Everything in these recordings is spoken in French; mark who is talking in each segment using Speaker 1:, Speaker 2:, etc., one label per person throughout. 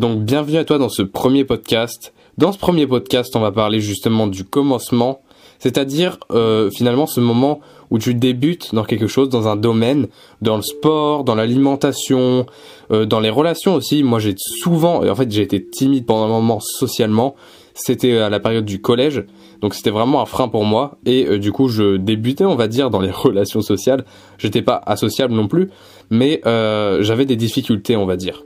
Speaker 1: donc bienvenue à toi dans ce premier podcast. Dans ce premier podcast, on va parler justement du commencement, c'est-à-dire euh, finalement ce moment où tu débutes dans quelque chose, dans un domaine, dans le sport, dans l'alimentation, euh, dans les relations aussi. Moi j'ai souvent, en fait j'ai été timide pendant un moment socialement, c'était à la période du collège, donc c'était vraiment un frein pour moi, et euh, du coup je débutais on va dire dans les relations sociales, j'étais pas associable non plus, mais j'avais des difficultés on va dire.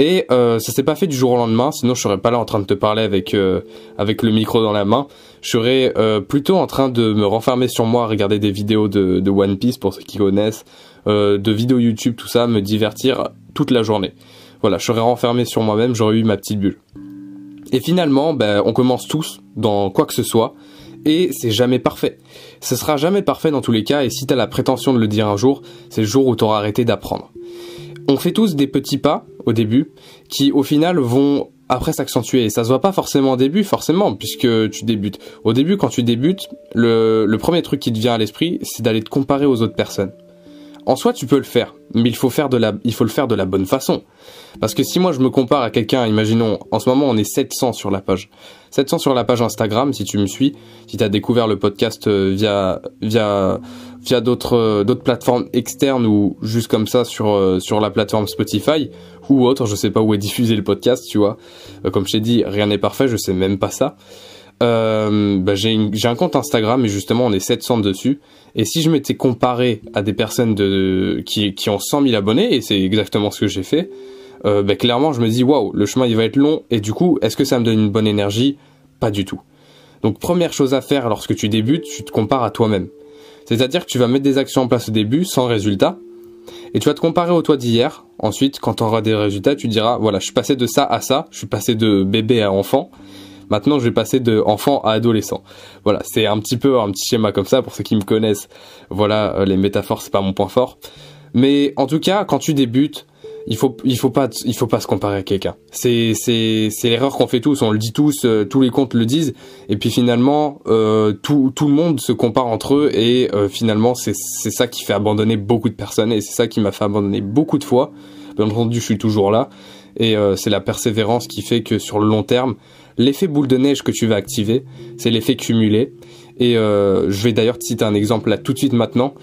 Speaker 1: Et euh, ça s'est pas fait du jour au lendemain, sinon je serais pas là en train de te parler avec euh, le micro dans la main. Je serais euh, plutôt en train de me renfermer sur moi, regarder des vidéos de, de One Piece pour ceux qui connaissent, euh, de vidéos YouTube, tout ça, me divertir toute la journée. Voilà, je serais renfermé sur moi-même, j'aurais eu ma petite bulle. Et finalement, ben, on commence tous dans quoi que ce soit, et c'est jamais parfait. Ce sera jamais parfait dans tous les cas, et si t'as la prétention de le dire un jour, c'est le jour où t'auras arrêté d'apprendre. On fait tous des petits pas au début qui au final vont après s'accentuer. Ça se voit pas forcément au début, forcément, puisque tu débutes. Au début, quand tu débutes, le premier truc qui te vient à l'esprit, c'est d'aller te comparer aux autres personnes. En soi, tu peux le faire, mais il faut faire de la, il faut le faire de la bonne façon. Parce que si moi je me compare à quelqu'un, imaginons, en ce moment on est 700 sur la page. 700 sur la page Instagram, si tu me suis, si tu as découvert le podcast euh, via, via, via d'autres, euh, d'autres plateformes externes ou juste comme ça sur, euh, sur la plateforme Spotify ou autre, je sais pas où est diffusé le podcast, tu vois. Comme je t'ai dit, rien n'est parfait, je sais même pas ça. Euh, bah j'ai un compte Instagram et justement on est 700 dessus. Et si je m'étais comparé à des personnes qui ont 100 000 abonnés, et c'est exactement ce que j'ai fait, euh, bah clairement je me dis waouh, le chemin il va être long. Et du coup, est-ce que ça me donne une bonne énergie? Pas du tout. Donc première chose à faire lorsque tu débutes, tu te compares à toi-même. C'est-à-dire que tu vas mettre des actions en place au début sans résultat. Et tu vas te comparer au toi d'hier. Ensuite, quand tu auras des résultats, tu diras, voilà, je suis passé de ça à ça, je suis passé de bébé à enfant. Maintenant, je vais passer de enfant à adolescent. Voilà, c'est un petit peu un petit schéma comme ça pour ceux qui me connaissent. Voilà, euh, les métaphores, c'est pas mon point fort. Mais en tout cas, quand tu débutes, il faut il faut pas il faut pas se comparer à quelqu'un. C'est c'est c'est l'erreur qu'on fait tous, on le dit tous, euh, tous les comptes le disent et puis finalement euh, tout tout le monde se compare entre eux et euh, finalement c'est c'est ça qui fait abandonner beaucoup de personnes et c'est ça qui m'a fait abandonner beaucoup de fois. Bien entendu, je suis toujours là et c'est la persévérance qui fait que sur le long terme, L'effet boule de neige que tu vas activer, c'est l'effet cumulé. Et euh, je vais d'ailleurs te citer un exemple là tout de suite maintenant.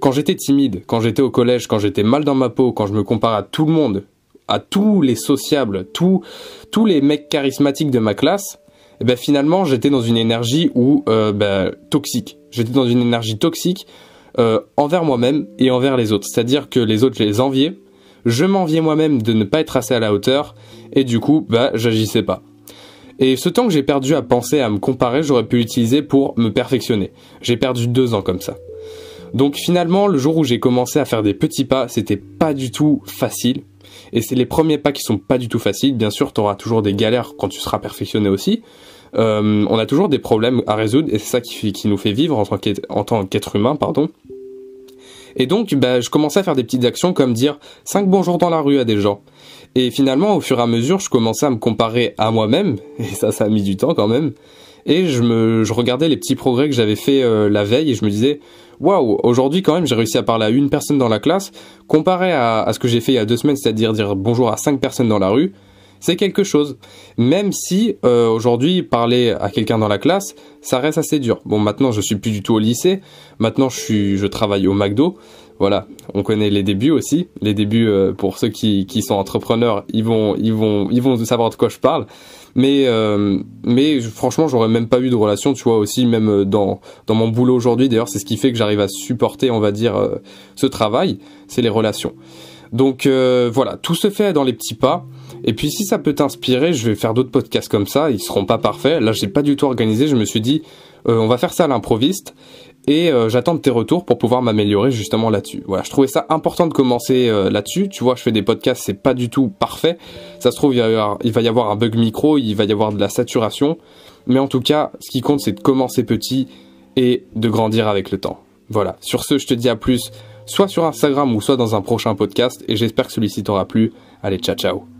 Speaker 1: Quand j'étais timide, quand j'étais au collège, quand j'étais mal dans ma peau, quand je me compare à tout le monde, à tous les sociables, tous tous les mecs charismatiques de ma classe, et eh ben finalement j'étais dans une énergie euh, ben, toxique. J'étais dans une énergie toxique euh, envers moi-même et envers les autres. C'est-à-dire que les autres je les enviais, je m'enviais moi-même de ne pas être assez à la hauteur et du coup bah j'agissais pas. Et ce temps que j'ai perdu à penser, à me comparer, j'aurais pu l'utiliser pour me perfectionner. J'ai perdu deux ans comme ça. Donc finalement, le jour où j'ai commencé à faire des petits pas, c'était pas du tout facile. Et c'est les premiers pas qui sont pas du tout faciles. Bien sûr, tu auras toujours des galères quand tu seras perfectionné aussi. Euh, on a toujours des problèmes à résoudre et c'est ça qui, qui, nous fait vivre en tant qu'être humain, pardon. Et donc, bah, je commençais à faire des petites actions comme dire cinq bonjours dans la rue à des gens. Et finalement, au fur et à mesure, je commençais à me comparer à moi-même, et ça, ça a mis du temps quand même. Et je me, je regardais les petits progrès que j'avais fait euh, la veille et je me disais, waouh, aujourd'hui quand même, j'ai réussi à parler à une personne dans la classe, comparé à, à ce que j'ai fait il y a deux semaines, c'est-à-dire dire bonjour à cinq personnes dans la rue c'est quelque chose. Même si euh, aujourd'hui parler à quelqu'un dans la classe, ça reste assez dur. Bon, maintenant je suis plus du tout au lycée. Maintenant je suis, je travaille au McDo. Voilà, on connaît les débuts aussi. Les débuts euh, pour ceux qui, qui sont entrepreneurs, ils vont, ils vont, ils vont savoir de quoi je parle. Mais, euh, mais franchement, j'aurais même pas eu de relation, tu vois aussi, même dans dans mon boulot aujourd'hui. D'ailleurs, c'est ce qui fait que j'arrive à supporter, on va dire, ce travail, c'est les relations. Donc voilà, tout se fait dans les petits pas. Et puis si ça peut t'inspirer, je vais faire d'autres podcasts comme ça. Ils seront pas parfaits. Là, j'ai pas du tout organisé. Je me suis dit, euh, on va faire ça à l'improviste. Et euh, j'attends tes retours pour pouvoir m'améliorer justement là-dessus. Voilà, je trouvais ça important de commencer euh, là-dessus. Tu vois, je fais des podcasts, c'est pas du tout parfait. Ça se trouve, il va, y avoir, il va y avoir un bug micro, il va y avoir de la saturation. Mais en tout cas, ce qui compte, c'est de commencer petit et de grandir avec le temps. Voilà. Sur ce, je te dis à plus, soit sur Instagram ou soit dans un prochain podcast. Et j'espère que celui-ci t'aura plu. Allez, ciao ciao.